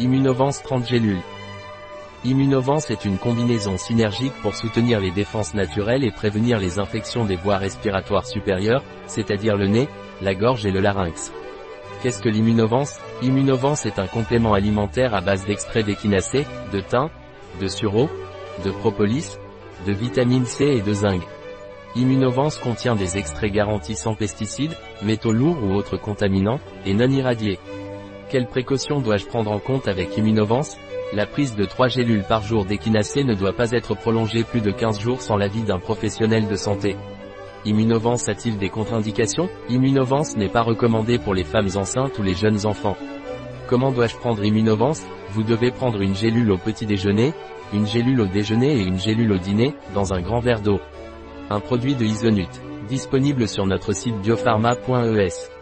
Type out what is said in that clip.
Immunovance 30 gélules. Immunovance est une combinaison synergique pour soutenir les défenses naturelles et prévenir les infections des voies respiratoires supérieures, c'est-à-dire le nez, la gorge et le larynx. Qu'est-ce que l'immunovance? Immunovance est un complément alimentaire à base d'extrait d'échinacée, de thym, de sureau, de propolis, de vitamine C et de zinc. Immunovance contient des extraits garantis sans pesticides, métaux lourds ou autres contaminants, et non irradiés. Quelles précautions dois-je prendre en compte avec Immunovance La prise de 3 gélules par jour d'équinacée ne doit pas être prolongée plus de 15 jours sans l'avis d'un professionnel de santé. Immunovance a-t-il des contre-indications? Immunovance n'est pas recommandé pour les femmes enceintes ou les jeunes enfants. Comment dois-je prendre Immunovance? Vous devez prendre une gélule au petit déjeuner, une gélule au déjeuner et une gélule au dîner, dans un grand verre d'eau. Un produit de Isonut. Disponible sur notre site biopharma.es.